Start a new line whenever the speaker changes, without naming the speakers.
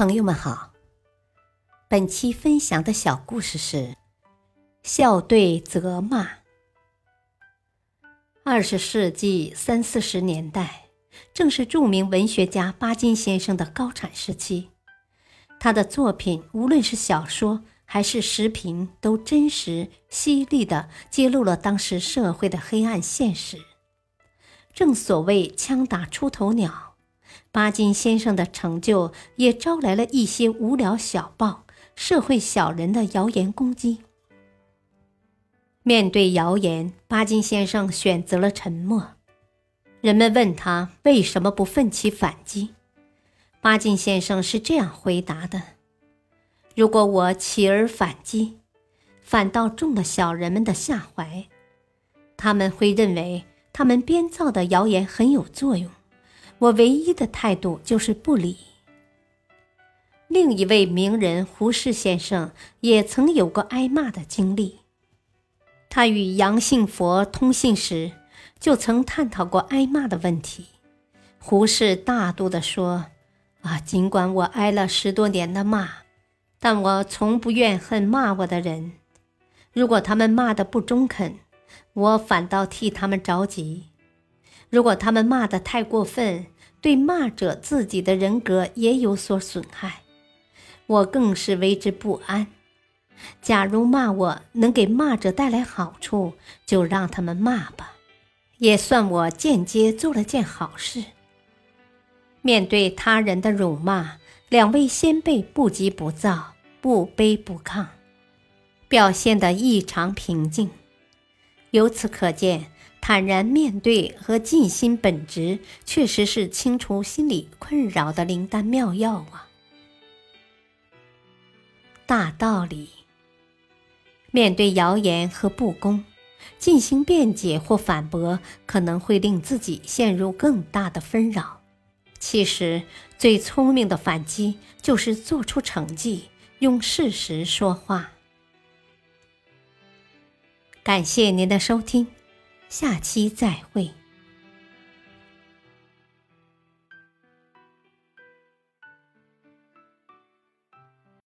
朋友们好，本期分享的小故事是“笑对责骂”。二十世纪三四十年代，正是著名文学家巴金先生的高产时期。他的作品，无论是小说还是时评，都真实犀利地揭露了当时社会的黑暗现实。正所谓“枪打出头鸟”。巴金先生的成就也招来了一些无聊小报、社会小人的谣言攻击。面对谣言，巴金先生选择了沉默。人们问他为什么不奋起反击，巴金先生是这样回答的：“如果我起而反击，反倒中了小人们的下怀，他们会认为他们编造的谣言很有作用。”我唯一的态度就是不理。另一位名人胡适先生也曾有过挨骂的经历。他与杨信佛通信时，就曾探讨过挨骂的问题。胡适大度地说：“啊，尽管我挨了十多年的骂，但我从不怨恨骂我的人。如果他们骂的不中肯，我反倒替他们着急。”如果他们骂得太过分，对骂者自己的人格也有所损害，我更是为之不安。假如骂我能给骂者带来好处，就让他们骂吧，也算我间接做了件好事。面对他人的辱骂，两位先辈不急不躁，不卑不亢，表现得异常平静。由此可见。坦然面对和尽心本职，确实是清除心理困扰的灵丹妙药啊！大道理，面对谣言和不公，进行辩解或反驳，可能会令自己陷入更大的纷扰。其实，最聪明的反击就是做出成绩，用事实说话。感谢您的收听。下期再会。